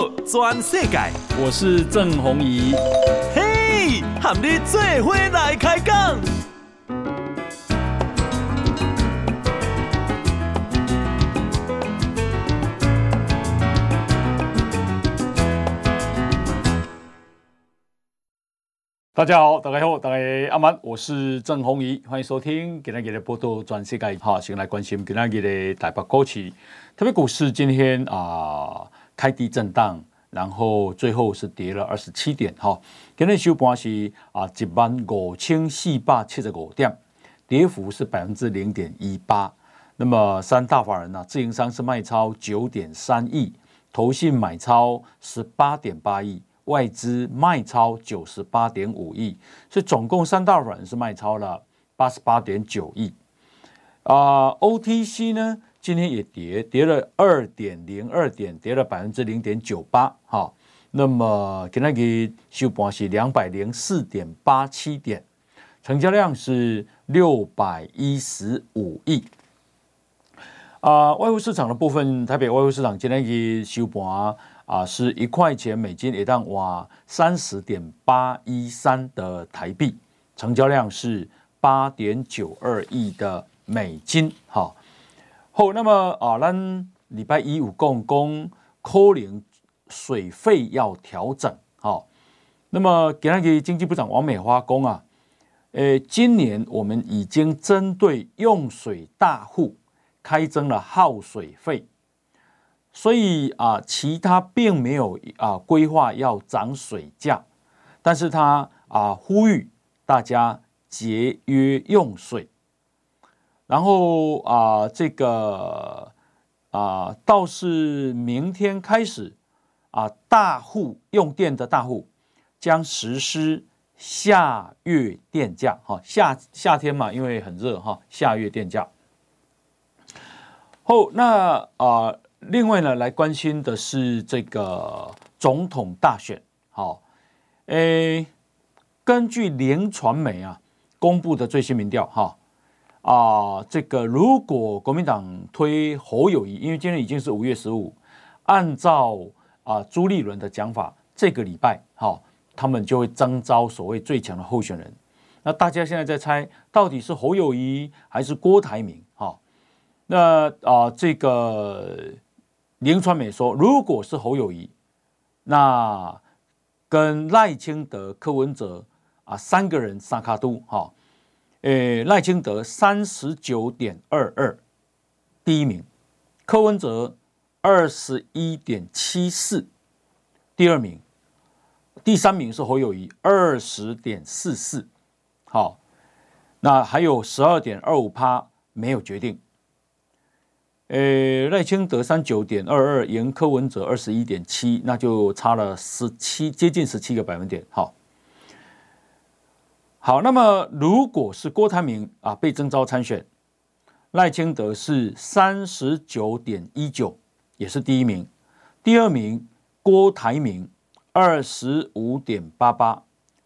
道全世界，我是郑弘仪。嘿，和你做伙来开讲。大家好，大家好，大家阿曼，我是郑弘仪，欢迎收听今天的报道全世界。好，先来关心今天的台北股市，特别股市今天啊、呃、开低震荡，然后最后是跌了二十七点。哈，今天收盘是啊一万五千四百七十五点，跌幅是百分之零点一八。那么三大法人呢、自营商是卖超九点三亿，投信买超十八点八亿。外资卖超九十八点五亿，所以总共三大法人是卖超了八十八点九亿。啊，OTC 呢今天也跌，跌了二点零二点，跌了百分之零点九八。哈，那么今天给收盘是两百零四点八七点，成交量是六百一十五亿。啊，外汇市场的部分，台北外汇市场今天给收盘。啊，是一块钱美金一档哇，三十点八一三的台币，成交量是八点九二亿的美金。好，好，那么啊，咱礼拜一五共工扣零水费要调整。好，那么给那个经济部长王美花讲啊，诶，今年我们已经针对用水大户开征了耗水费。所以啊，其他并没有啊规划要涨水价，但是他啊呼吁大家节约用水，然后啊这个啊倒是明天开始啊大户用电的大户将实施夏月电价哈，夏夏天嘛，因为很热哈，夏月电价。后那啊。另外呢，来关心的是这个总统大选。好，诶，根据联传媒啊公布的最新民调，哈啊，这个如果国民党推侯友宜，因为今天已经是五月十五，按照啊朱立伦的讲法，这个礼拜哈，他们就会征召所谓最强的候选人。那大家现在在猜，到底是侯友宜还是郭台铭？哈，那啊这个。林传美说：“如果是侯友宜，那跟赖清德、柯文哲啊三个人三脚督哈，诶赖清德三十九点二二，第一名；柯文哲二十一点七四，第二名；第三名是侯友谊二十点四四，好，那还有十二点二五趴没有决定。”诶，赖清德三九点二二，赢柯文哲二十一点七，那就差了十七，接近十七个百分点。好，好，那么如果是郭台铭啊被征召参选，赖清德是三十九点一九，也是第一名，第二名郭台铭二十五点八八。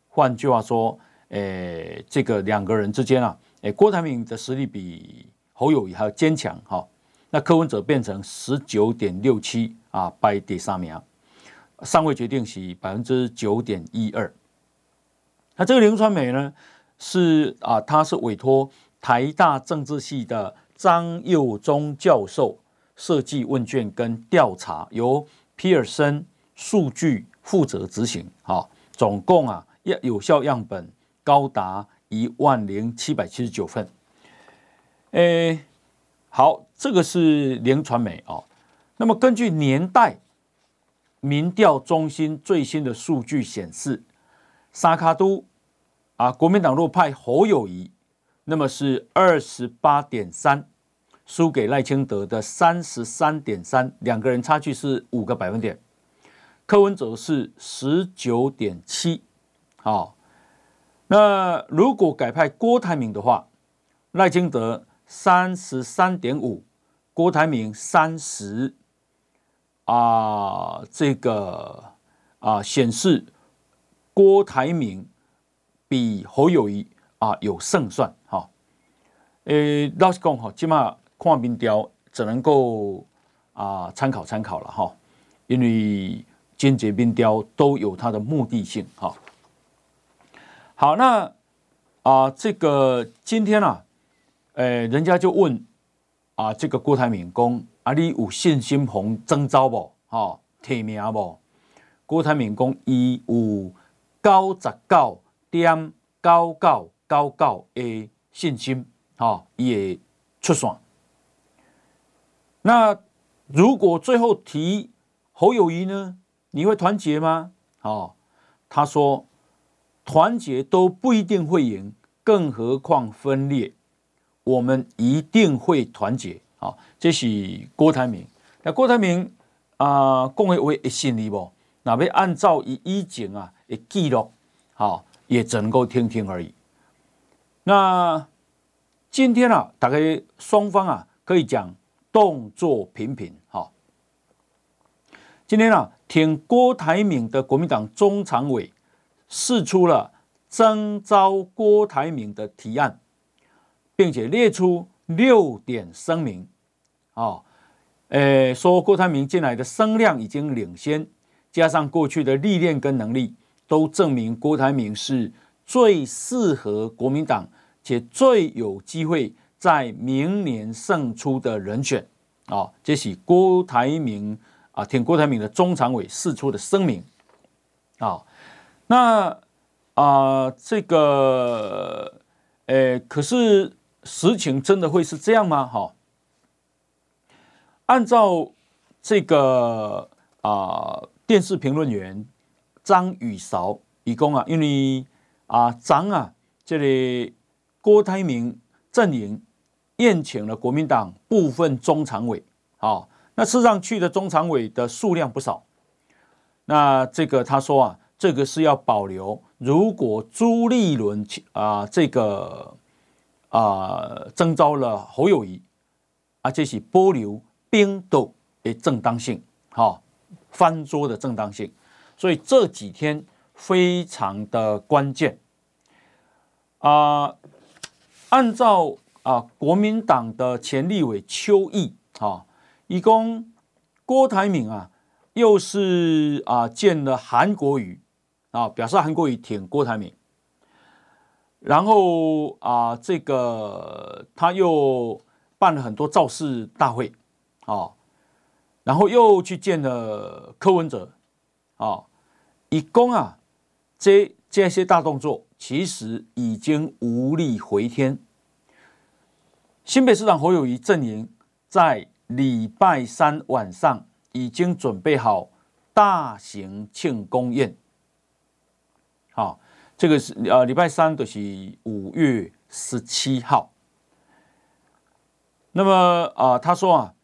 换句话说，诶，这个两个人之间啊，诶，郭台铭的实力比侯友谊还要坚强。哈。那柯文哲变成十九点六七啊，排第三名，尚未决定是百分之九点一二。那这个林传美呢，是啊，他是委托台大政治系的张佑忠教授设计问卷跟调查，由皮尔森数据负责执行。好，总共啊，有有效样本高达一万零七百七十九份。诶。好，这个是联传媒啊。那么根据年代民调中心最新的数据显示，三脚督啊，国民党若派侯友谊，那么是二十八点三，输给赖清德的三十三点三，两个人差距是五个百分点。柯文哲是十九点七。好，那如果改派郭台铭的话，赖清德。三十三点五，郭台铭三十啊，这个啊显示郭台铭比侯友谊啊有胜算哈。诶，老实讲哈，起码看民调只能够啊参考参考了哈，因为间接民调都有它的目的性。哈，好，那啊，这个今天啊，呃，人家就问啊，这个郭台铭讲啊，你有信心红征召不？哈，提名不？郭台铭讲伊有九十九点九九九九的信心，哈，伊会出线。那如果最后提侯友谊呢？你会团结吗？哦，他说团结都不一定会赢，更何况分裂。我们一定会团结。好，这是郭台铭。那郭台铭啊，讲的话会信你不？那要按照以以前啊的记录，好，也只能够听听而已。那今天啊，大概双方啊，可以讲。动作频频，好。今天啊，挺郭台铭的国民党中常委释出了征召郭台铭的提案，并且列出六点声明，啊，诶，说郭台铭进来的声量已经领先，加上过去的历练跟能力，都证明郭台铭是最适合国民党且最有机会。在明年胜出的人选啊，这是郭台铭啊，挺郭台铭的中常委释出的声明啊。那啊，这个，诶，可是实情真的会是这样吗？哈，按照这个啊，电视评论员张宇韶以供啊，因为啊，张啊，这里郭台铭阵营。宴请了国民党部分中常委，好，那事实上去的中常委的数量不少。那这个他说啊，这个是要保留，如果朱立伦啊这个啊征召了侯友谊，啊这是保留冰斗的正当性，好，翻桌的正当性。所以这几天非常的关键啊，按照。啊，国民党的前立委邱毅，啊，一共郭台铭啊，又是啊见了韩国瑜，啊，表示韩国瑜挺郭台铭，然后啊，这个他又办了很多造势大会，啊，然后又去见了柯文哲，啊，一共啊，这这些大动作其实已经无力回天。新北市长侯友宜阵营在礼拜三晚上已经准备好大型庆功宴。好，这个是呃礼拜三的是五月十七号。那么啊、他说啊，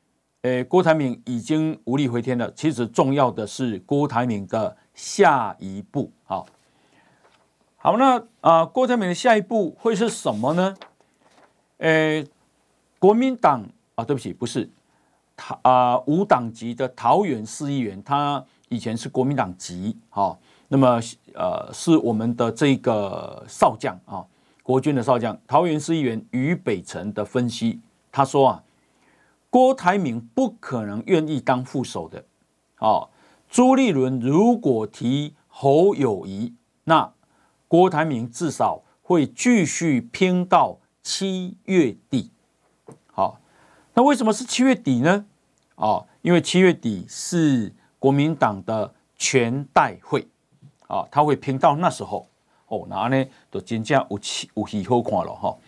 诶，郭台铭已经无力回天了。其实重要的是郭台铭的下一步。好，好，那啊、郭台铭的下一步会是什么呢？诶。国民党啊，对不起，不是他啊，无党籍的桃园市议员，他以前是国民党籍，哈，那么呃，是我们的这个少将啊，国军的少将，桃园市议员于北辰的分析，他说啊，郭台铭不可能愿意当副手的，啊，朱立伦如果提侯友宜，那郭台铭至少会继续拼到七月底。好那为什么是七月底呢？哦，因为七月底是国民党的全代会，啊，他会拼到那时候哦，然后呢，都真正有气有戏好看了哈。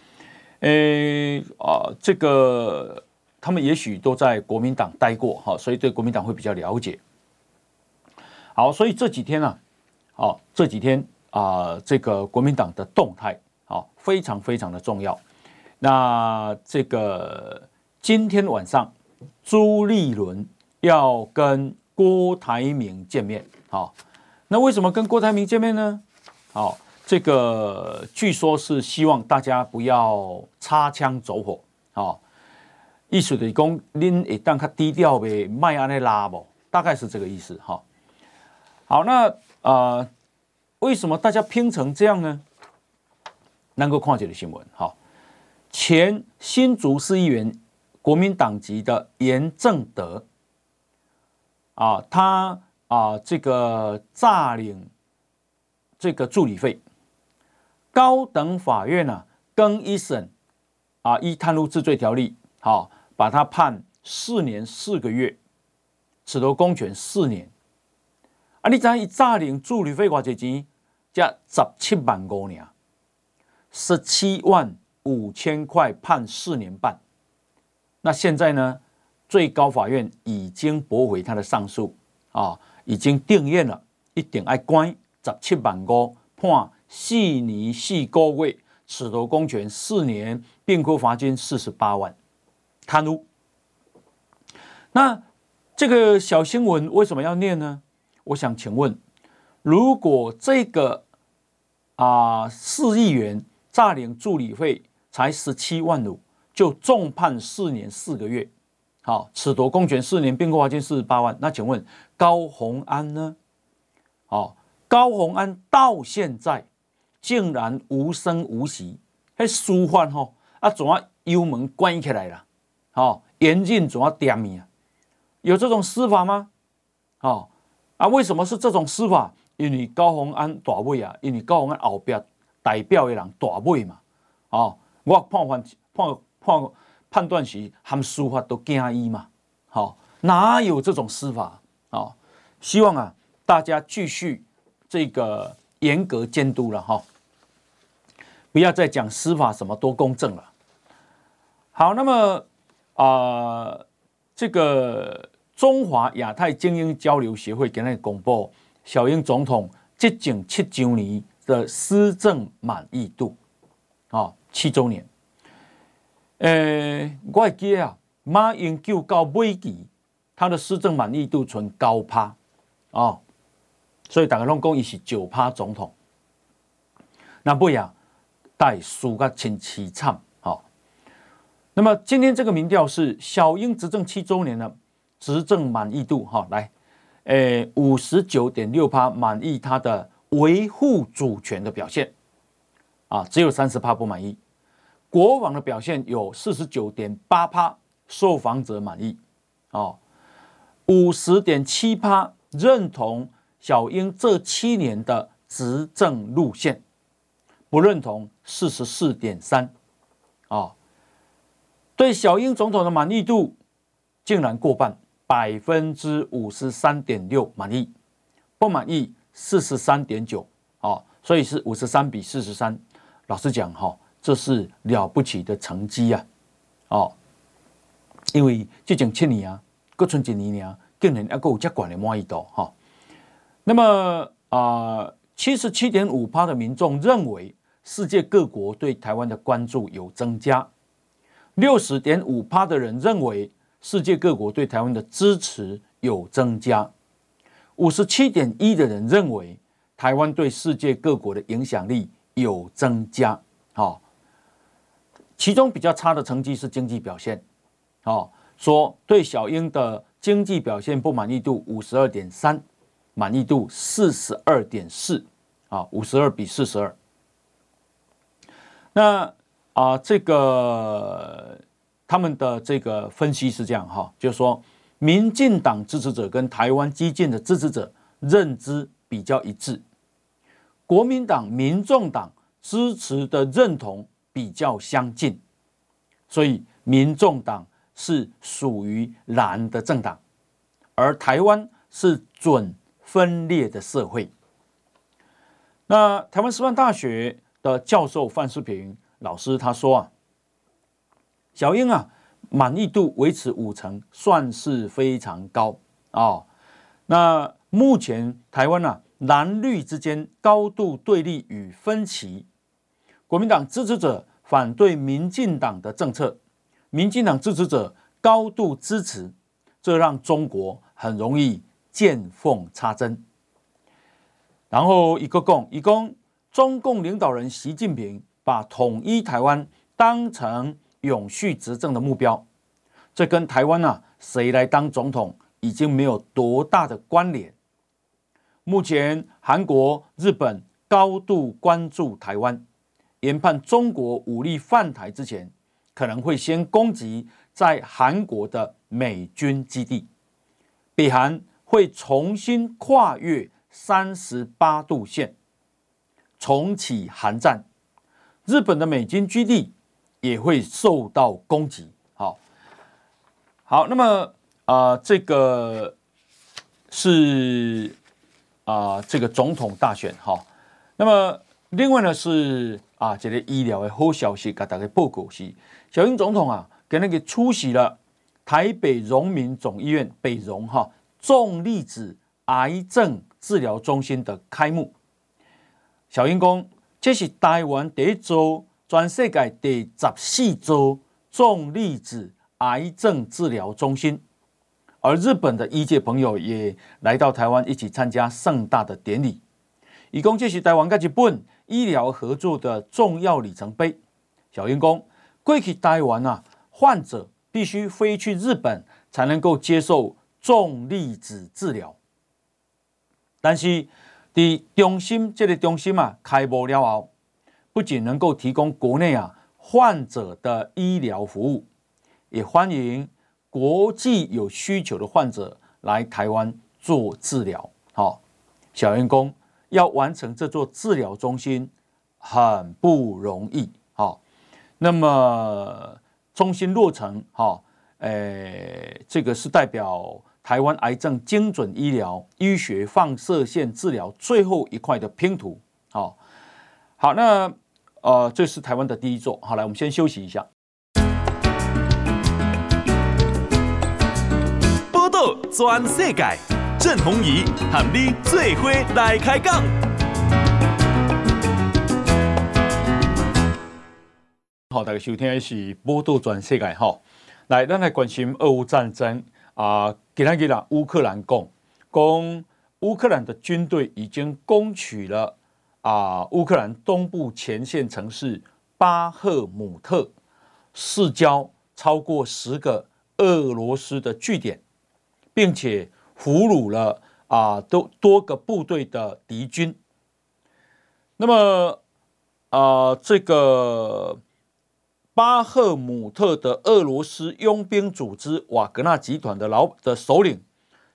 诶啊，这个他们也许都在国民党待过哈，所以对国民党会比较了解。好，所以这几天呢，哦，这几天啊，这个国民党的动态啊，非常非常的重要。那这个。今天晚上，朱立伦要跟郭台铭见面。好，那为什么跟郭台铭见面呢？好，这个据说是希望大家不要擦枪走火。好，意思就是讲，您一旦他低调呗，卖安尼拉不，大概是这个意思。哈，好，那啊、为什么大家拼成这样呢？能够看这个新闻。好，前新竹市议员。国民党籍的严正德啊，他啊这个诈领这个助理费，高等法院呢、啊、更一审啊依贪污治罪条例，好、把他判四年四个月，褫夺公权四年。啊，你知伊诈领助理费偌济钱？加十七万五年，十七万五千块判四年半。那现在呢？最高法院已经驳回他的上诉啊，已经定谳了，一定要关十七万五，判四年四个月，褫夺公权四年，并科罚金四十八万，贪污。那这个小新闻为什么要念呢？我想请问，如果这个啊四亿元诈领助理费才十七万五，就重判四年四个月？好，褫夺公权四年，并科罚金四十八万。那请问高虹安呢？好，高虹安到现在竟然无声无息，还舒缓吼啊，怎啊幽门关起来了？好，严禁怎啊点名啊？有这种司法吗？好啊，为什么是这种司法？因为高虹安大尾啊，因为高虹安后边代表的人大尾嘛。哦，我判判判判。判断时含司法都惊伊嘛，好，哪有这种司法啊？希望啊，大家继续这个严格监督了哈，不要再讲司法什么多公正了。好，那么啊、这个中华亚太精英交流协会给那个公布小英总统接近七周年的施政满意度啊，七周年。呃、我会记得啊，马英九到尾期，他的施政满意度存高趴啊，所以大家拢讲伊是九趴总统。那不呀，带输个真凄惨。好，那么今天这个民调是小英执政七周年的执政满意度哈，来，呃，五十九点六趴满意他的维护主权的表现，啊，只有三十趴不满意。国网的表现有四十九点八趴受访者满意，哦，五十点七趴认同小英这七年的执政路线，不认同四十四点三，啊，对小英总统的满意度竟然过半，百分之五十三点六满意，不满意四十三点九，哦，所以是五十三比四十三。老实讲，哈。这是了不起的成绩呀，哦，因为这种七年啊，过剩几年啊，竟然还够这管的满意度哈。那么啊，七十七点五趴的民众认为世界各国对台湾的关注有增加，六十点五趴的人认为世界各国对台湾的支持有增加，五十七点一的人认为台湾对世界各国的影响力有增加，好。其中比较差的成绩是经济表现，哦，说对小英的经济表现不满意度五十二点三，满意度四十二点四，啊，五十二比四十二。那啊，这个他们的这个分析是这样哈，就是说，民进党支持者跟台湾基进的支持者认知比较一致，国民党、民众党支持的认同。比较相近，所以民众党是属于蓝的政党，而台湾是准分裂的社会。那台湾师范大学的教授范世平老师他说啊，小英啊满意度维持五成，算是非常高啊、那目前台湾啊蓝绿之间高度对立与分歧。国民党支持者反对民进党的政策，民进党支持者高度支持，这让中国很容易见缝插针。然后一个共一共，中共领导人习近平把统一台湾当成永续执政的目标，这跟台湾啊谁来当总统已经没有多大的关联。目前韩国、日本高度关注台湾。研判中国武力犯台之前，可能会先攻击在韩国的美军基地。北韩会重新跨越三十八度线，重启韩战。日本的美军基地也会受到攻击。好，好，那么啊、呃，这个是啊、呃，这个总统大选哈。那么另外呢是啊，这个医疗的好消息，给大家报告是，小英总统啊，跟那个出席了台北荣民总医院北荣哈重粒子癌症治疗中心的开幕。小英公。这是台湾第一周，全世界第十四座重粒子癌症治疗中心，而日本的医界朋友也来到台湾一起参加盛大的典礼。以共这是台湾跟日本医疗合作的重要里程碑。小英公，过去台湾啊，患者必须飞去日本才能够接受重粒子治疗，但是。在中心这个中心啊，开幕了后，不仅能够提供国内啊患者的医疗服务，也欢迎国际有需求的患者来台湾做治疗。好，小员工要完成这座治疗中心很不容易。好，那么中心落成，好，诶，这个是代表。台湾癌症精准医疗、医学放射线治疗最后一块的拼图，好，好，那呃，这是台湾的第一座。好，来，我们先休息一下。报道全世界，郑弘仪喊你最伙来开讲。好，大家收听的是报道全世界。哈，来，咱来关心俄乌战争。啊，给他给了乌克兰攻攻，乌克兰的军队已经攻取了啊，乌克兰东部前线城市巴赫姆特，市郊超过十个俄罗斯的据点，并且俘虏了啊多多个部队的敌军。那么啊，这个。巴赫姆特的俄罗斯佣兵组织瓦格纳集团的老的首领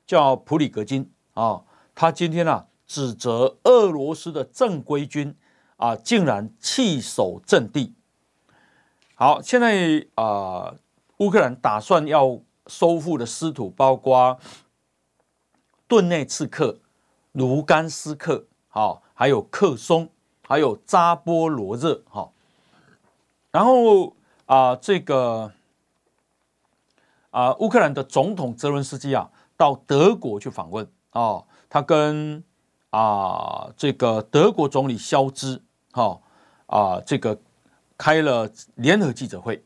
叫普里格金啊，他今天啊指责俄罗斯的正规军啊竟然弃守阵地。好，现在啊，乌克兰打算要收复的失土包括顿内茨克、卢甘斯克，好，还有克松，还有扎波罗热，好。然后啊，这个啊，乌克兰的总统泽伦斯基啊，到德国去访问啊，他跟啊这个德国总理肖兹哈啊这个开了联合记者会。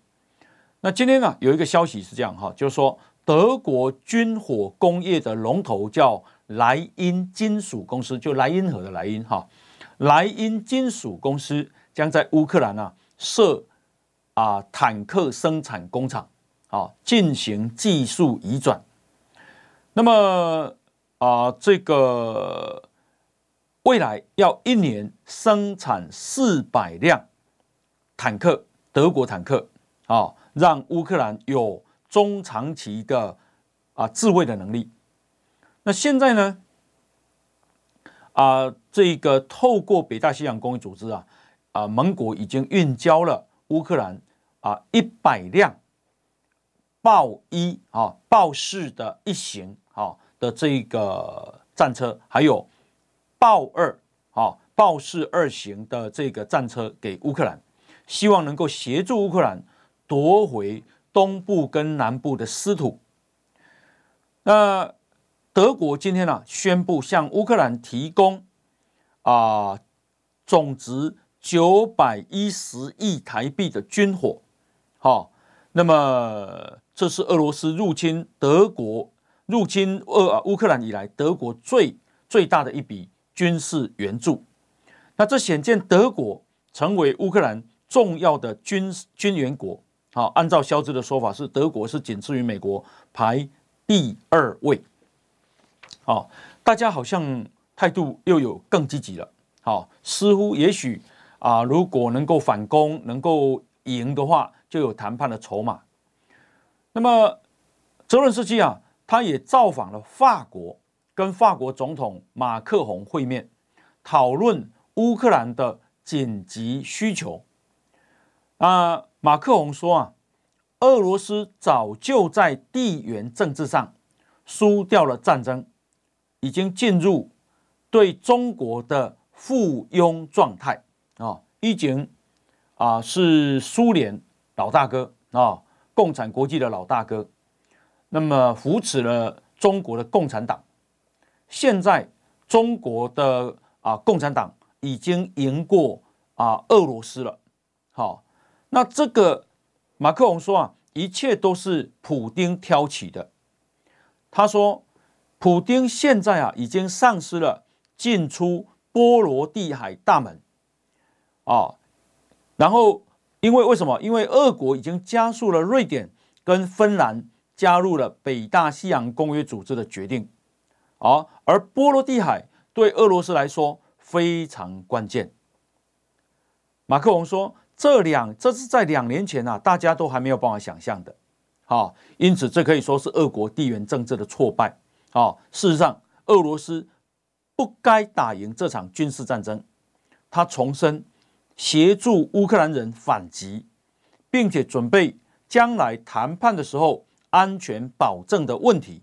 那今天呢，有一个消息是这样哈，就是说德国军火工业的龙头叫莱茵金属公司，就莱茵河的莱茵哈，莱茵金属公司将在乌克兰啊设。啊，坦克生产工厂啊，进行技术移转。那么啊，这个未来要一年生产四百辆坦克，德国坦克啊，让乌克兰有中长期的啊自卫的能力。那现在呢？啊，这个透过北大西洋公约组织啊，啊，盟国已经运交了。乌克兰啊，一百辆豹一啊，豹式的一型啊的这个战车，还有豹二啊，豹式二型的这个战车给乌克兰，希望能够协助乌克兰夺回东部跟南部的失土。那德国今天呢、啊，宣布向乌克兰提供啊总值。九百一十亿台币的军火，好，那么这是俄罗斯入侵德国、入侵俄乌克兰以来，德国最最大的一笔军事援助。那这显见德国成为乌克兰重要的军军援国。好，按照肖兹的说法，是德国是仅次于美国排第二位。好，大家好像态度又有更积极了。好，似乎也许。啊，如果能够反攻，能够赢的话，就有谈判的筹码。那么泽伦斯基啊，他也造访了法国跟法国总统马克宏会面，讨论乌克兰的紧急需求。啊，马克宏说啊，俄罗斯早就在地缘政治上输掉了战争，已经进入对中国的附庸状态啊，已经啊是苏联老大哥啊，共产国际的老大哥，那么扶持了中国的共产党。现在中国的啊共产党已经赢过啊俄罗斯了，好。那这个马克龙说啊，一切都是普丁挑起的。他说，普丁现在啊已经丧失了进出波罗的海大门啊。然后，因为为什么？因为俄国已经加速了瑞典跟芬兰加入了北大西洋公约组织的决定啊。而波罗的海对俄罗斯来说非常关键。马克龙说。这两，这是在两年前啊，大家都还没有办法想象的，好，因此这可以说是俄国地缘政治的挫败，啊，事实上，俄罗斯不该打赢这场军事战争，他重申协助乌克兰人反击，并且准备将来谈判的时候安全保证的问题。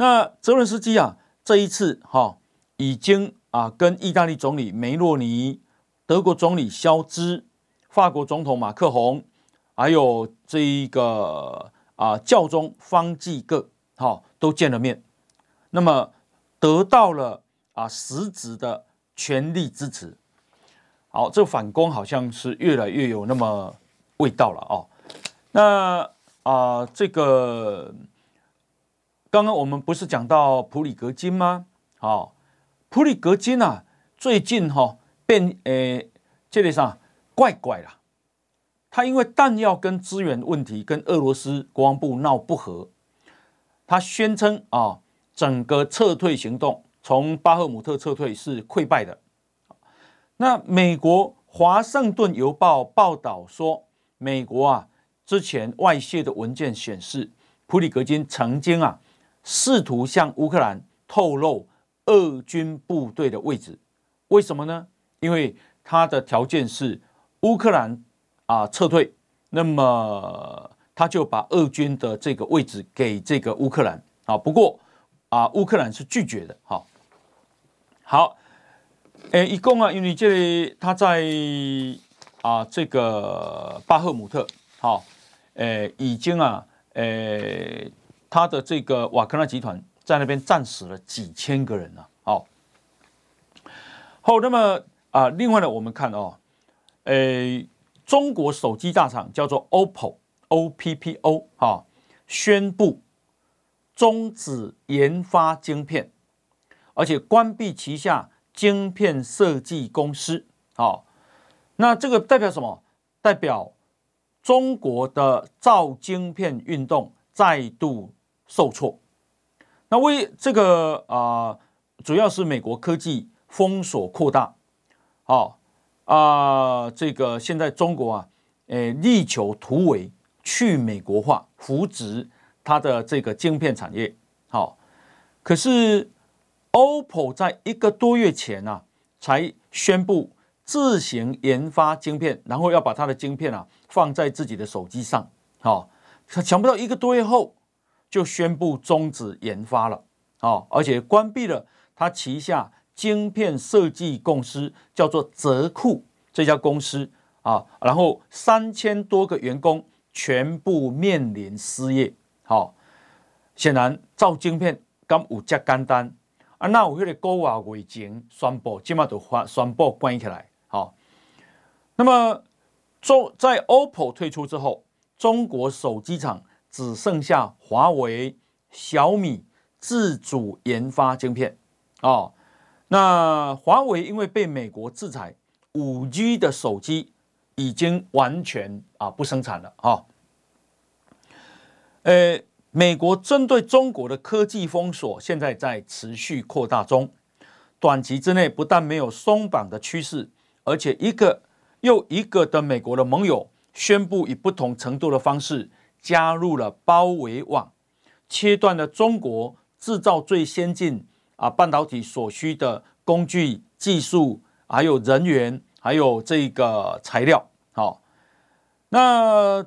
那泽伦斯基啊，这一次哈已经啊跟意大利总理梅洛尼。德国总理肖兹、法国总统马克宏，还有这一个啊教宗方济各，哈都见了面，那么得到了啊实质的全力支持。好，这反攻好像是越来越有那么味道了哦。那啊，这个刚刚我们不是讲到普里格金吗？好，普里格金啊，最近哈。变诶，这里上怪怪了。他因为弹药跟资源问题，跟俄罗斯国防部闹不和。他宣称啊，整个撤退行动从巴赫姆特撤退是溃败的。那美国华盛顿邮报报道说，美国啊之前外泄的文件显示，普里格金曾经啊试图向乌克兰透露俄军部队的位置，为什么呢？因为他的条件是乌克兰啊撤退，那么他就把俄军的这个位置给这个乌克兰啊。不过啊，乌克兰是拒绝的。好，好，诶，一共啊，因为这里他在啊这个巴赫姆特，好，诶，已经啊，诶，他的这个瓦格纳集团在那边战死了几千个人了。好，好，那么。啊，另外呢，我们看哦，诶，中国手机大厂叫做 OPPO，O P P O 哈，宣布终止研发晶片，而且关闭旗下晶片设计公司。好，那这个代表什么？代表中国的造晶片运动再度受挫。那为这个啊、主要是美国科技封锁扩大。好啊，这个现在中国啊，诶，力求突围去美国化，扶植它的这个晶片产业。好，可是 OPPO 在一个多月前啊，才宣布自行研发晶片，然后要把它的晶片啊放在自己的手机上。好，想不到一个多月后就宣布终止研发了。好，而且关闭了它旗下。晶片设计公司叫做泽库这家公司啊，然后三千多个员工全部面临失业。好，显然造晶片咁有这简单啊，那有迄个高压尾井宣布，今嘛都发宣布关起来。好，那么中在 OPPO 退出之后，中国手机厂只剩下华为、小米自主研发晶片哦。那华为因为被美国制裁，五 G 的手机已经完全啊不生产了哈。呃，美国针对中国的科技封锁现在在持续扩大中，短期之内不但没有松绑的趋势，而且一个又一个的美国的盟友宣布以不同程度的方式加入了包围网，切断了中国制造最先进啊半导体所需的工具、技术，还有人员，还有这个材料。好，那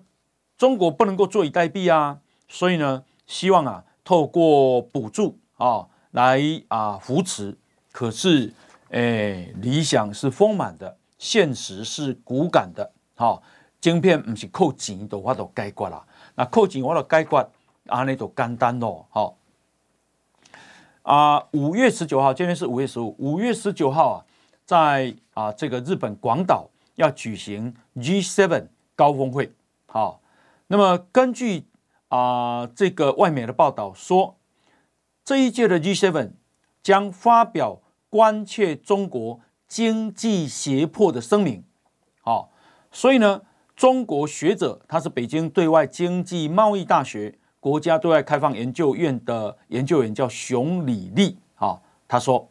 中国不能够坐以待毙啊，所以呢，希望啊透过补助啊来啊扶持。可是，哎，理想是丰满的，现实是骨感的。好，晶片不是扣钱的话都解决啦。那扣紧我的解决，安尼就简单咯。好，啊，五月十九号，今天是五月十五，五月十九号啊，在啊这个日本广岛要举行 G7 高峰会。好，那么根据啊这个外媒的报道说，这一届的 G7。将发表关切中国经济胁迫的声明，好，所以呢，中国学者他是北京对外经济贸易大学国家对外开放研究院的研究员，叫熊李立，好，他说，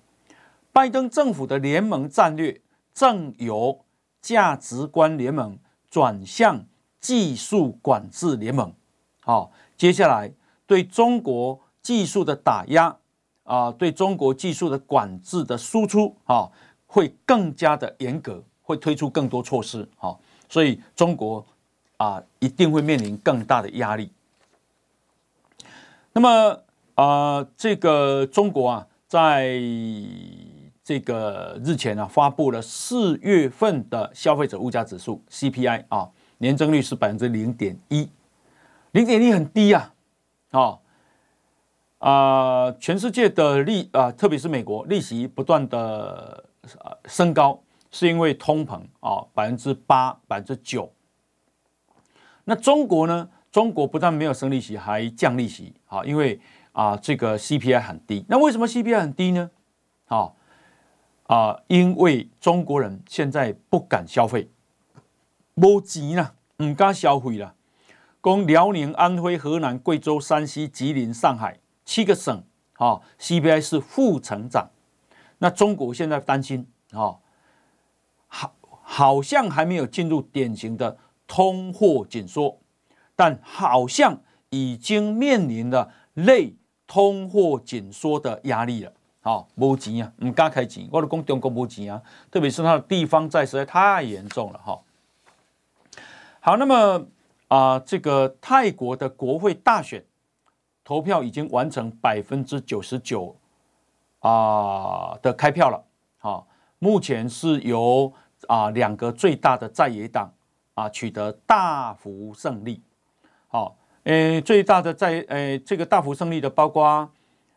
拜登政府的联盟战略正由价值观联盟转向技术管制联盟，好，接下来对中国技术的打压。啊，对中国技术的管制的输出啊，会更加的严格，会推出更多措施啊，所以中国啊一定会面临更大的压力。那么啊，这个中国啊，在这个日前啊，发布了四月份的消费者物价指数 CPI 啊，年增率是百分之零点一，零点一很低啊，啊。啊、全世界的利啊、特别是美国利息不断的升高，是因为通膨啊，百分之八、百分之九。那中国呢？中国不但没有升利息，还降利息啊，因为啊，这个 CPI 很低。那为什么 CPI 很低呢？啊啊，因为中国人现在不敢消费，没钱了，唔敢消费了。讲辽宁、安徽、河南、贵州、山西、吉林、上海。七个省啊，CPI 是负成长，那中国现在担心啊，好像还没有进入典型的通货紧缩，但好像已经面临了类通货紧缩的压力了。好，没钱啊，唔敢开钱，我都讲中国没钱啊，特别是它的地方债实在太严重了哈。好，那么啊，这个泰国的国会大选。投票已经完成百分之九十九啊的开票了，好，目前是由啊两个最大的在野党啊取得大幅胜利，好，诶最大的在诶这个大幅胜利的包括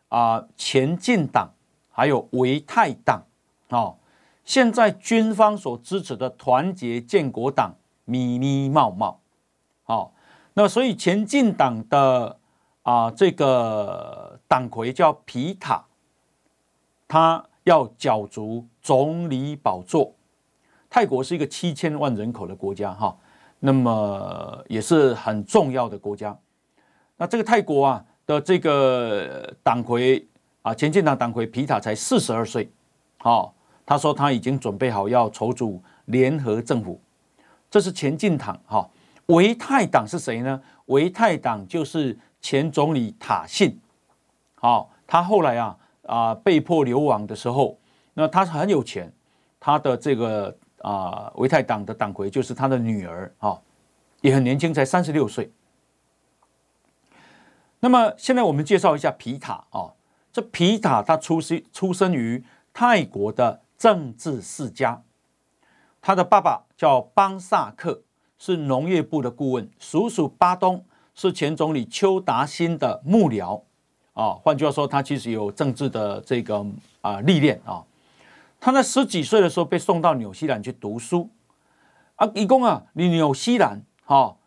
啊前进党还有维泰党，哦，现在军方所支持的团结建国党咪咪冒冒，好，那所以前进党的。啊，这个党魁叫皮塔，他要角逐总理宝座。泰国是一个七千万人口的国家，哈，那么也是很重要的国家。那这个泰国啊的这个党魁啊，前进党党魁皮塔才四十二岁，好，他说他已经准备好要筹组联合政府。这是前进党，哈，维泰党是谁呢？维泰党就是。前总理塔信，好，他后来啊啊被迫流亡的时候，那他是很有钱，他的这个啊维泰党的党魁就是他的女儿啊，也很年轻，才三十六岁。那么现在我们介绍一下皮塔啊，这皮塔他出生出生于泰国的政治世家，他的爸爸叫邦萨克，是农业部的顾问，叔叔巴东。是前总理邱达新的幕僚啊，换句话说，他其实有政治的这个啊历练啊。他在十几岁的时候被送到纽西兰去读书啊。一共啊，你纽西兰哈，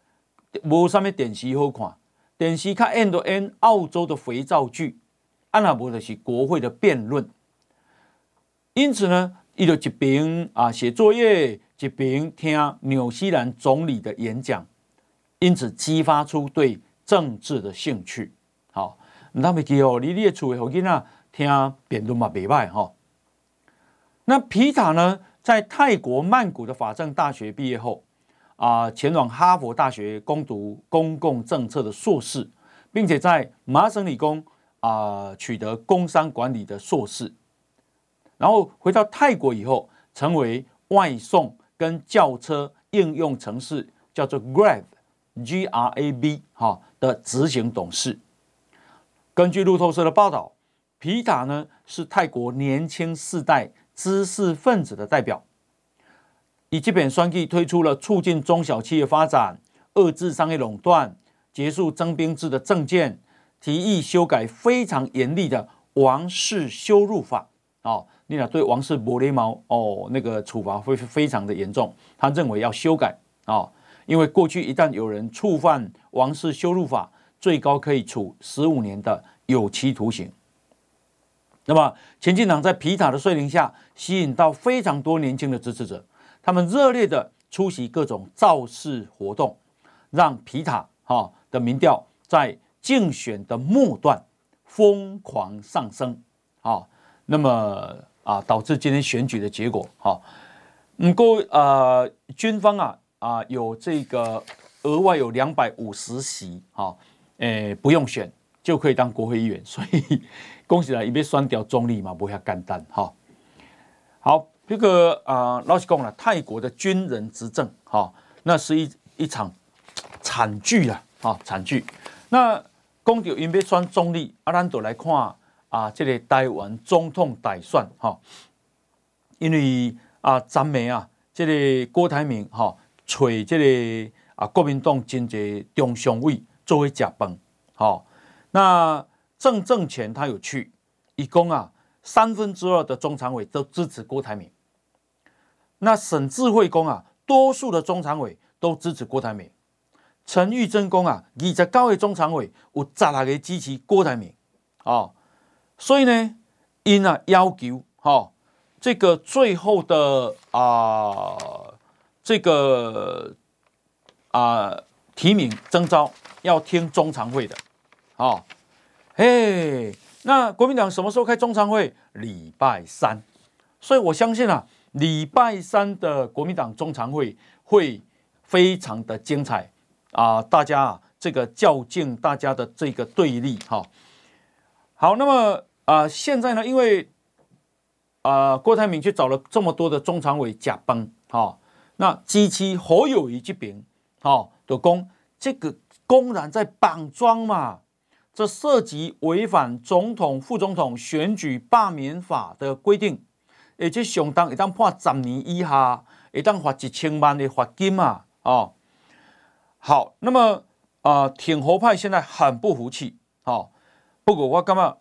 无啥物电视好看，电视看 end 都 end 澳洲的肥皂剧，安那无就是国会的辩论。因此呢，伊就一边啊写作业，一边听纽西兰总理的演讲。因此激发出对政治的兴趣。好，那么记哦，你列出来，我给他听辩论嘛，别坏哈。那皮塔呢，在泰国曼谷的法政大学毕业后，啊，前往哈佛大学攻读公共政策的硕士，并且在麻省理工啊、取得工商管理的硕士，然后回到泰国以后，成为外送跟轿车应用程式叫做 Grab，G R A B 哈的执行董事。根据路透社的报道，皮塔呢是泰国年轻世代知识分子的代表，以这本双计推出了促进中小企业发展、遏制商业垄断、结束征兵制的政见，提议修改非常严厉的王室羞辱法。哦，你俩对王室无礼貌哦，那个处罚会非常的严重。他认为要修改、哦，因为过去一旦有人触犯王室羞辱法，最高可以处十五年的有期徒刑。那么，前进党在皮塔的率领下，吸引到非常多年轻的支持者，他们热烈的出席各种造势活动，让皮塔哈的民调在竞选的末段疯狂上升啊。那么啊，导致今天选举的结果哈，不过呃，军方啊啊有这个额外有两百五十席哈，诶不用选就可以当国会议员，所以。恭喜了，一边双调中立嘛，不要干单哈。好，这个啊，老实讲了，泰国的军人执政哈，那是一一场惨剧啊，哈，惨剧。那讲到一边双中立，阿兰朵来看啊，这个台湾总统大选哈，因为啊，咱们啊，这个郭台铭哈，找这个啊国民党真济中常委作为接班，好，那。郑正前他有去，一共啊三分之二的中常委都支持郭台铭。那沈智慧公啊，多数的中常委都支持郭台铭。陈玉珍公啊，二十九位中常委有十来个支持郭台铭。哦，所以呢，因啊要求哈、哦，这个最后的啊、这个啊、提名征召要听中常会的，哦。嘿，那国民党什么时候开中常会？礼拜三，所以我相信啊，礼拜三的国民党中常会会非常的精彩啊！大家啊，这个较劲，大家的这个对立哈。好，那么啊，现在呢，因为啊，郭台铭去找了这么多的中常委甲崩哈，那机器侯友宜这边哈的公，这个公然在绑桩嘛。这涉及违反总统、副总统选举罢免法的规定，而且相当一旦判十年以下，一旦罚一千万的罚金嘛，哦，好，那么啊，挺侯派现在很不服气，哦，不过我感觉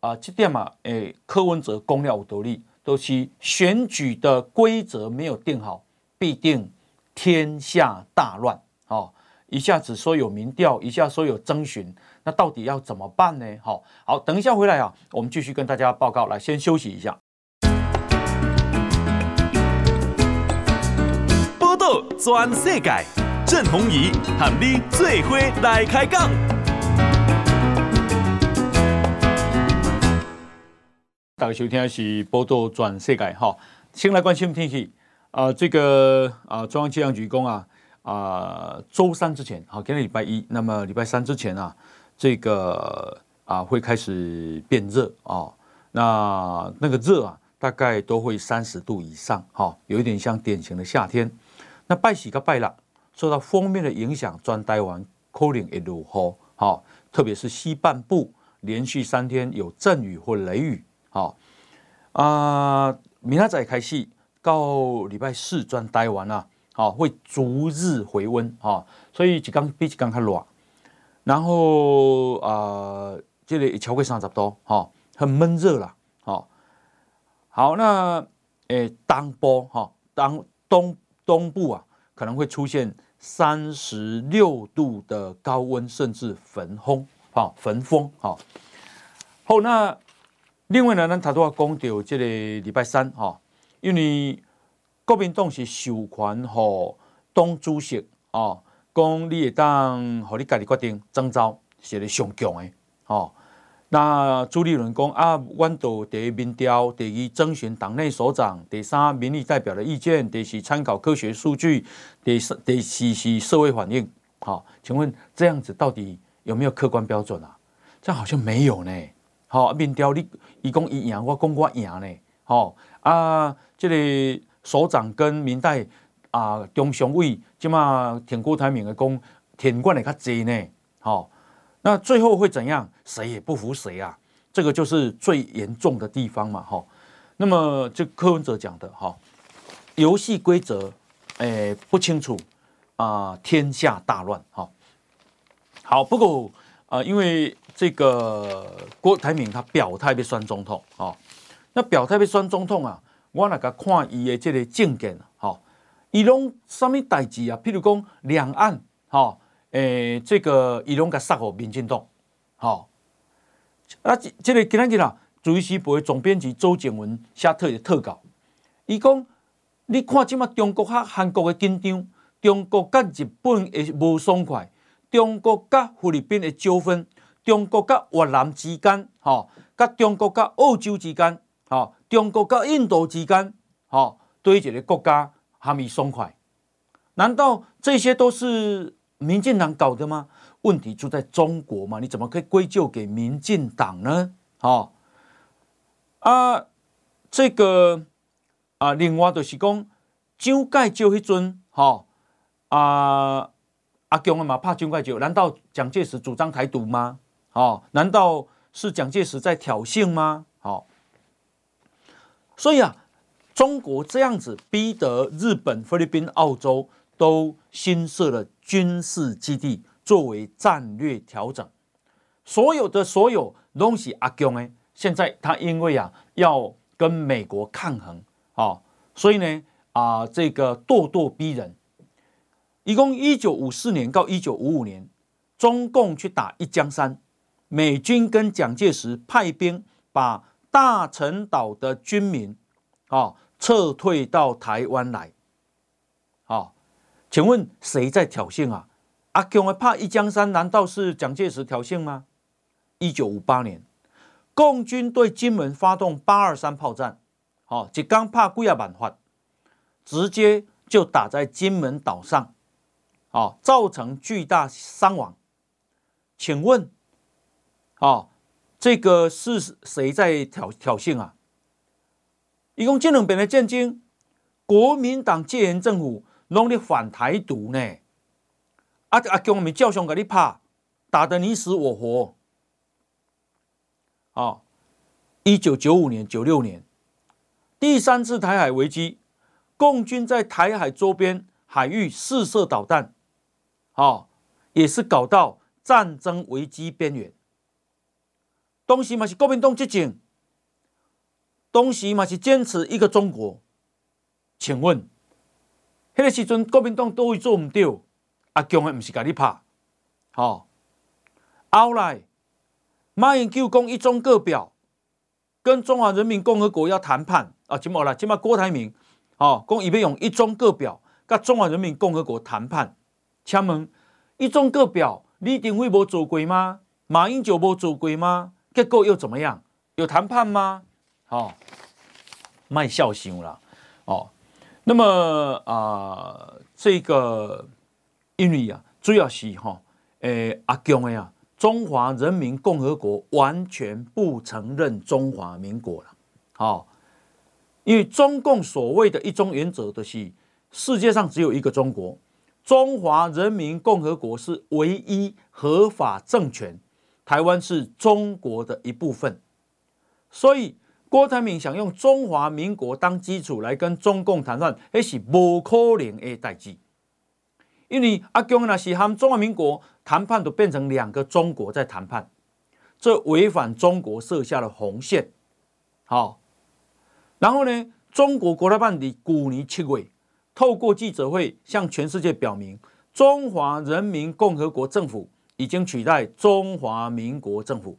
啊，这点嘛，诶，柯文哲讲了有道理，都是选举的规则没有定好，必定天下大乱，哦，一下子说有民调，一下说有征询。那到底要怎么办呢？好，好，等一下回来啊，我们继续跟大家报告。来，先休息一下。报道全世界，郑弘仪喊你最伙来开讲。大家收听的是报道全世界哈，先来关心天气啊，这个啊，中央气象局公啊啊，周三之前，好，今天礼拜一，那么礼拜三之前啊。这个啊会开始变热啊，那那个热啊大概都会三十度以上哈，有一点像典型的夏天。那拜喜个拜六受到锋面的影响，专台湾可能会落雨哈，特别是西半部连续三天有阵雨或雷雨哈啊，明仔载开始到礼拜四专台湾啊，好会逐日回温啊，所以一天比一天较热。然后啊、呃，这里超过三十度，哈、哦，很闷热了，好，好，那诶，当波哈，当东东部啊，可能会出现三十六度的高温，甚至焚风，哈，焚风，哈。好，那另外呢，咱他都要讲到这个礼拜三，哈，因为国民党是授权给党主席，啊。讲你会当，和你家己决定征召，是咧上强的吼。那朱立伦讲啊，阮都第一民调，第二征询党内首长，第三民意代表的意见，第四参考科学数据，第四第四是社会反应。好，请问这样子到底有没有客观标准啊？这好像没有呢。好，民调你伊讲伊赢，我讲我赢呢。好啊，这个首长跟民代啊中常委，即马挺郭台铭的讲，挺过来较济呢。好，那最后会怎样？谁也不服谁啊！这个就是最严重的地方嘛。哈，那么就柯文哲讲的哈，游戏规则诶不清楚啊，天下大乱。哈，好，不过啊，因为。这个郭台铭他表态被选总统，哦，那表态被选总统啊，我那个看伊的这个政见，哈，伊拢什物代志啊？譬如讲两岸，吼，诶，这个伊拢甲杀给民进党，好，啊，即个今天啊，主席时报总编辑周景文写特的特稿，伊讲，你看即马中国和韩国的紧张，中国甲日本的无爽快，中国甲菲律宾的纠纷。中国甲越南之间，吼，甲中国甲澳洲之间，吼，中国甲印度之间，吼，对一个国家哈密松快？难道这些都是民进党搞的吗？问题出在中国嘛？你怎么可以归咎给民进党呢？好啊，这个啊，另外就是讲蒋介石迄阵，吼啊，阿强嘛怕蒋介石，难道蒋介石主张台独吗？哦，难道是蒋介石在挑衅吗？好、哦，所以啊，中国这样子逼得日本、菲律宾、澳洲都新设了军事基地作为战略调整，所有的所有东西阿强呢，现在他因为啊要跟美国抗衡，哦，所以呢啊这个咄咄逼人，一共一九五四年到一九五五年，中共去打一江山。美军跟蒋介石派兵把大陈岛的军民啊撤退到台湾来，啊，请问谁在挑衅啊？阿强怕一江山，难道是蒋介石挑衅吗？一九五八年，共军对金门发动八二三炮战，好，一刚怕几啊万发，直接就打在金门岛上，啊，造成巨大伤亡。请问？哦，这个是谁在挑挑衅啊？伊讲这两边的战争，国民党戒严政府努力反台独呢？啊啊，给我们照常给你拍，打得你死我活。哦，一九九五年、九六年，第三次台海危机，共军在台海周边海域试射导弹，哦，也是搞到战争危机边缘。当时嘛是国民党执政，当时嘛是坚持一个中国。请问，那个时阵国民党都会做唔对？阿强的不是给你拍，好。后来马英九讲一中各表，跟中华人民共和国要谈判啊，怎么了？怎么郭台铭哦，讲伊要用一中各表跟中华人民共和国谈判。请问一中各表，李登辉无做过吗？马英九无做过吗？结果又怎么样？有谈判吗？哦，卖笑型了哦。那么啊、这个因为啊，主要是哈，诶阿强的呀，中华人民共和国完全不承认中华民国了。好、哦，因为中共所谓的一中原则的是，世界上只有一个中国，中华人民共和国是唯一合法政权。台湾是中国的一部分，所以郭台铭想用中华民国当基础来跟中共谈判，那是不可能的代志。因为阿强那是和中华民国谈判都变成两个中国在谈判，这违反中国设下的红线。好，然后呢，中国国台办的去年七月透过记者会向全世界表明，中华人民共和国政府。已经取代中华民国政府，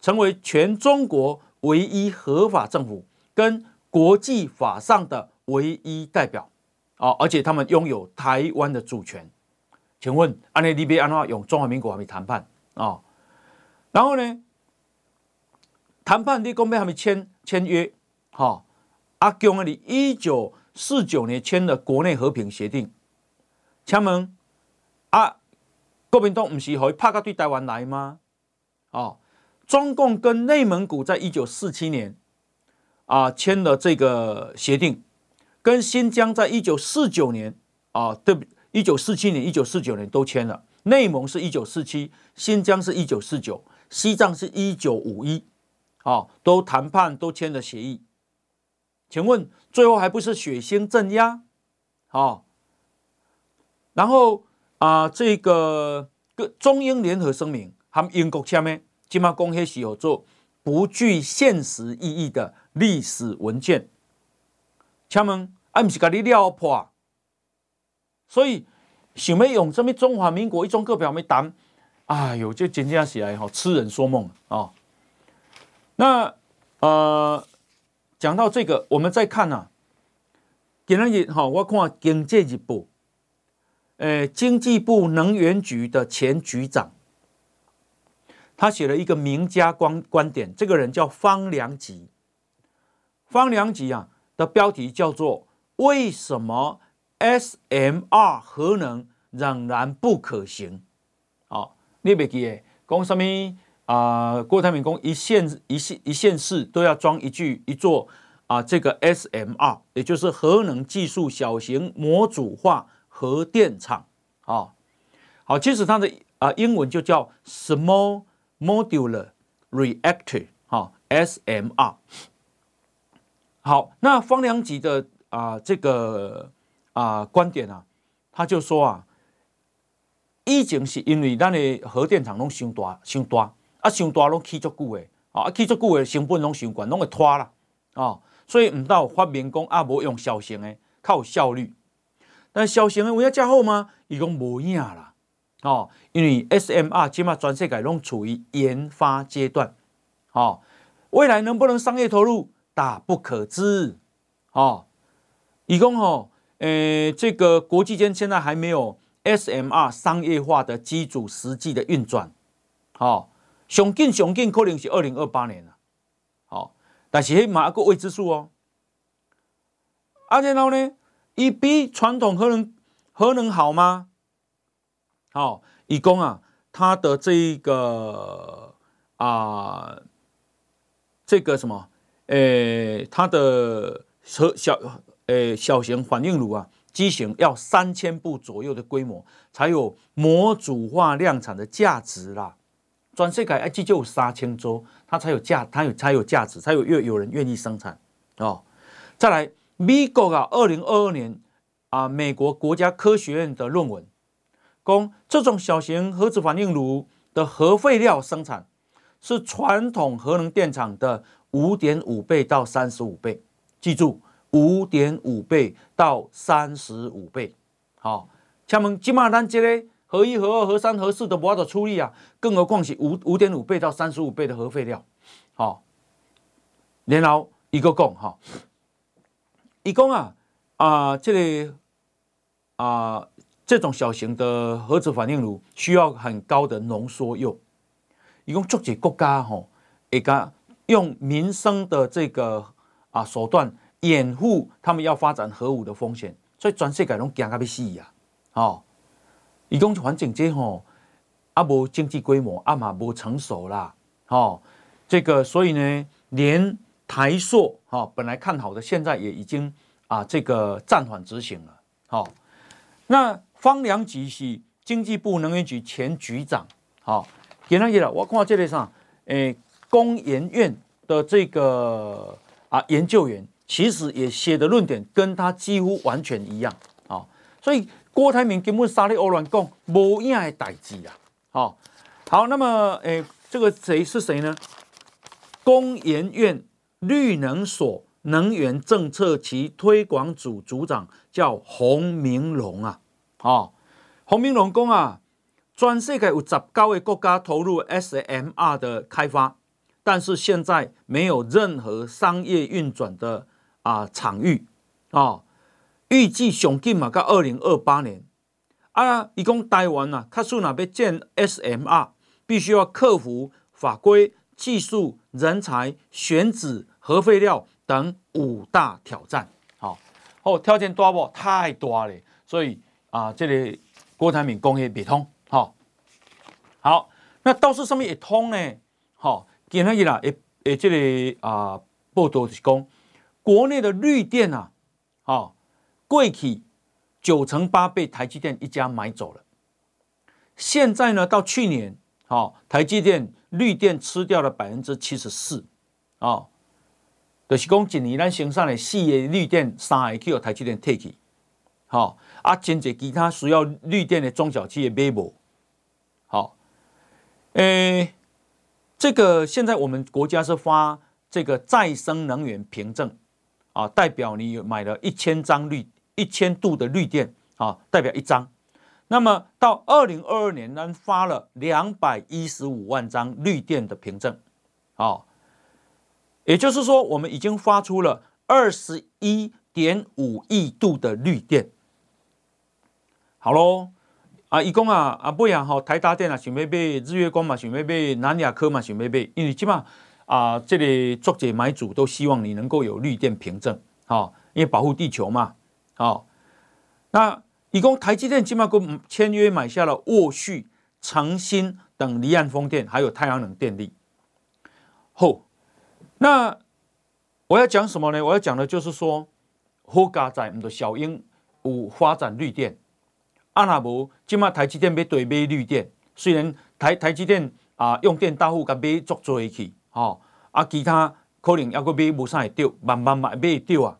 成为全中国唯一合法政府，跟国际法上的唯一代表啊！而且他们拥有台湾的主权。请问，安内利比安话用中华民国还没谈判啊？然后呢，谈判的公边还没签签约。哈，阿强啊，你一九四九年签的国内和平协定，请问啊？国民党不是会拍到对台湾来吗？哦，中共跟内蒙古在一九四七年啊签了这个协定，跟新疆在一九四九年啊，对，一九四七年、一九四九年都签了。内蒙是一九四七，新疆是一九四九，西藏是一九五一，啊，都谈判都签了协议。请问最后还不是血腥镇压？啊，然后啊，这个个中英联合声明，他们英国签的，今嘛公开是有做不具现实意义的历史文件。请问，啊，不是给你撩破？所以想要用什么中华民国一中各表没谈？哎呦，这真正是来吼痴人说梦啊！那呃，讲到这个，我们再看呐，今日哈，我看《经济日报》，诶，经济部能源局的前局长，他写了一个名家观观点，这个人叫方良吉。方良吉啊的标题叫做“为什么 SMR 核能仍然不可行”。好，你别记诶，讲什么？啊、呃，郭台铭讲一线一线一线市都要装一句一座啊，这个 SMR，也就是核能技术小型模组化核电厂啊。好，其实它的啊、英文就叫 Small Modular Reactor，哈，SMR。好，那方良吉的啊、这个啊、观点啊，他就说啊，以前是因为咱的核电厂拢伤大伤大。啊，伤大拢起足久的，啊，起足久的，成本拢伤悬，拢会拖啦，啊，所以毋到发明讲啊，无用小型的，较有效率。但小型的有影遮好吗？伊讲无影啦，哦，因为 SMR 起码全世界拢处于研发阶段，哦，未来能不能商业投入，大不可知，哦，伊讲吼，诶、这个国际间现在还没有 SMR 商业化的机组实际的运转，哦。上紧上紧可能是二零二八年了，好，但是迄嘛一个未知数哦。啊，然后呢，伊比传统核能核能好吗？好，以工啊，它的这一个啊，这个什么，诶、欸，它的小小诶、小型反应炉啊，机型要三千部左右的规模，才有模组化量产的价值啦。转世改哎，至少有三千座，它才有价，它有才有价值，才有越有人愿意生产哦。再来，美国啊，二零二二年啊，美国国家科学院的论文，讲这种小型核子反应炉的核废料生产是传统核能电厂的五点五倍到三十五倍，记住五点五倍到三十五倍。好，请问今嘛咱这个。核一、核二、核三、核四都无法度处理啊，更何况是五五点五倍到三十五倍的核废料，好，然后一个讲哈，一讲啊啊，这个啊这种小型的核子反应炉需要很高的浓缩铀，一共足几国家吼，一个用民生的这个啊手段掩护他们要发展核武的风险，所以全世界拢惊到要死呀，哦。伊讲环境这吼，啊无经济规模，啊嘛无成熟啦，吼，这个所以呢，连台塑哈本来看好的，现在也已经啊这个暂缓执行了，好，那方良吉是经济部能源局前局长，好，简单讲了，我看这个上，诶，工研院的这个啊研究员，其实也写的论点跟他几乎完全一样，好，所以。郭台铭根本沙利欧乱讲，无影的代志啊！好，好，那么，诶，这个谁是谁呢？工研院绿能所能源政策及推广组组长叫洪明龙啊！哦，洪明龙讲啊，全世界有十九个国家投入 SMR 的开发，但是现在没有任何商业运转的啊场域啊。预计上紧嘛，到二零二八年啊，伊讲台湾啊，卡数那边建 SMR，必须要克服法规、技术、人才、选址、核废料等五大挑战。好，哦，条件大不？太大了，所以啊，这里、个、郭台铭讲的未通。好，好，那倒是上面一通呢？好，今天啦，诶诶，这个啊报道是讲，国内的绿电啊，好，过去九成八被台积电一家买走了。现在呢，到去年，好，台积电绿电吃掉了百分之七十四，啊，就是讲今年咱生产的四个绿电三个去由台积电退去，好，啊，真济其他需要绿电的中小企业买无，好，诶。这个现在我们国家是发这个再生能源凭证啊，代表你买了一千张绿一千度的绿电啊，代表一张。那么到二零二二年呢，发了两百一十五万张绿电的凭证，啊，也就是说我们已经发出了二十一点五亿度的绿电。好喽。啊，伊讲啊，啊，尾啊，吼，台达电啊，想要买日月光嘛，想要买南亚科嘛，想要买，因为基本上啊，这里作者买主都希望你能够有绿电凭证，好，因为保护地球嘛，好。那伊讲台积电基本上跟签约买下了沃旭、长兴等离岸风电，还有太阳能电力。好，那我要讲什么呢？我要讲的就是说，好佳在，唔的小英有发展绿电。阿那无，今麦台积电要对买绿电，虽然台台积电啊用电大户甲买足多去，吼啊其他可能要阁买无啥会着，慢慢买买着啊。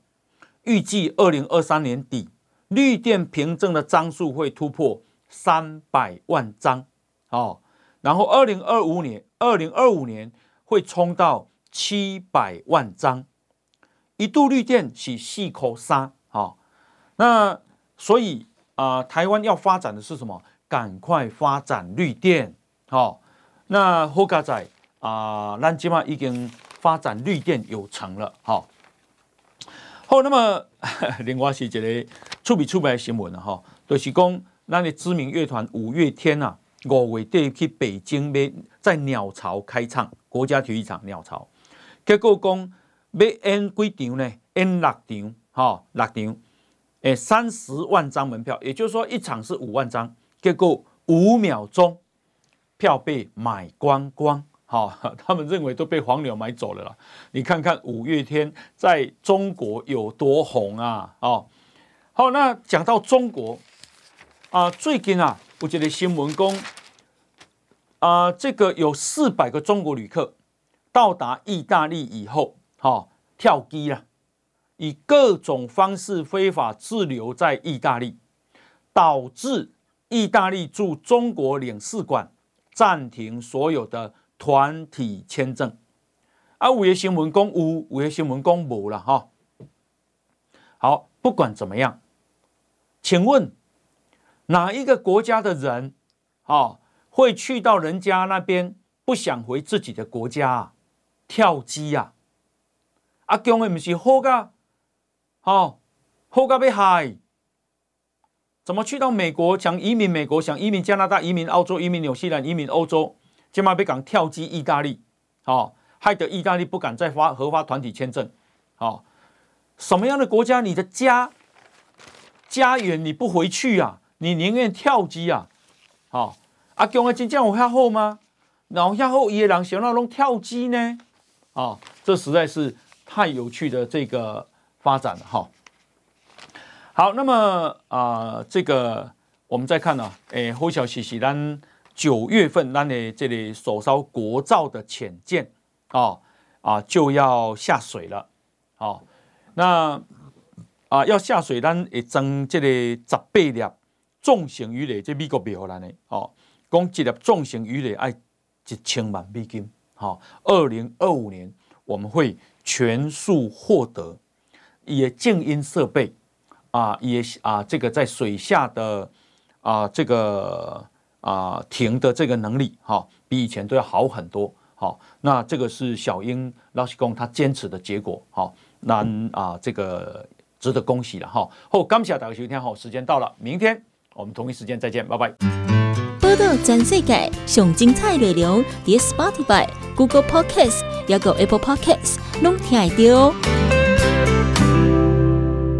预计二零二三年底，绿电凭证的张数会突破三百万张，哦，然后二零二五年，二零二五年会冲到七百万张，一度绿电是四块三，哦，那所以。啊、呃，台湾要发展的是什么？赶快发展绿电，好、哦。那好佳在啊，咱今嘛已经发展绿电有成了，好、哦。好，那么 另外是一个出笔出版的新闻了哈，就是讲咱的知名乐团五月天啊，五月底去北京要在鸟巢开唱，国家体育场鸟巢，结果讲要演几场呢？演六场，哈、哦，六场。诶，三十万张门票，也就是说一场是五万张，结果五秒钟票被买光光，好，他们认为都被黄牛买走了啦。你看看五月天在中国有多红啊！哦，好，那讲到中国啊，最近啊，我觉得新闻讲啊，这个有四百个中国旅客到达意大利以后，好跳机了。以各种方式非法滞留在意大利，导致意大利驻中国领事馆暂停所有的团体签证。啊，五月新闻讲有，五月新闻讲无了哈。好，不管怎么样，请问哪一个国家的人啊会去到人家那边不想回自己的国家啊？跳机呀？啊，讲的不是好噶？好，后盖被海，怎么去到美国？想移民美国，想移民加拿大，移民澳洲，移民纽西兰，移民欧洲，今嘛被港跳机意大利，好，害得意大利不敢再发核发团体签证。好，什么样的国家？你的家家园你不回去啊？你宁愿跳机啊？好，阿强的真正有遐好吗？然后遐好，伊个人想那种跳机呢？啊，这实在是太有趣的这个。发展了哈，好，那么啊、呃，这个我们再看呢、啊，诶，好消息是咱九月份咱的这里首艘国造的潜舰啊啊就要下水了，好，那啊要下水，咱会装这个十八粒重型鱼雷，这美国卖给咱的，哦，讲一粒重型鱼雷爱一千万美金，好，二零二五年我们会全数获得。也静音设备啊，也啊，这个在水下的啊，这个啊停的这个能力哈，比以前都要好很多。好，那这个是小英老师公他坚持的结果。好，那啊，这个值得恭喜了哈。好，感谢大家收听，好，时间到了，明天我们同一时间再见，拜拜。报道全世界上精彩内容，点 Spotify、Google Podcasts，还有 Apple Podcasts，拢听得到。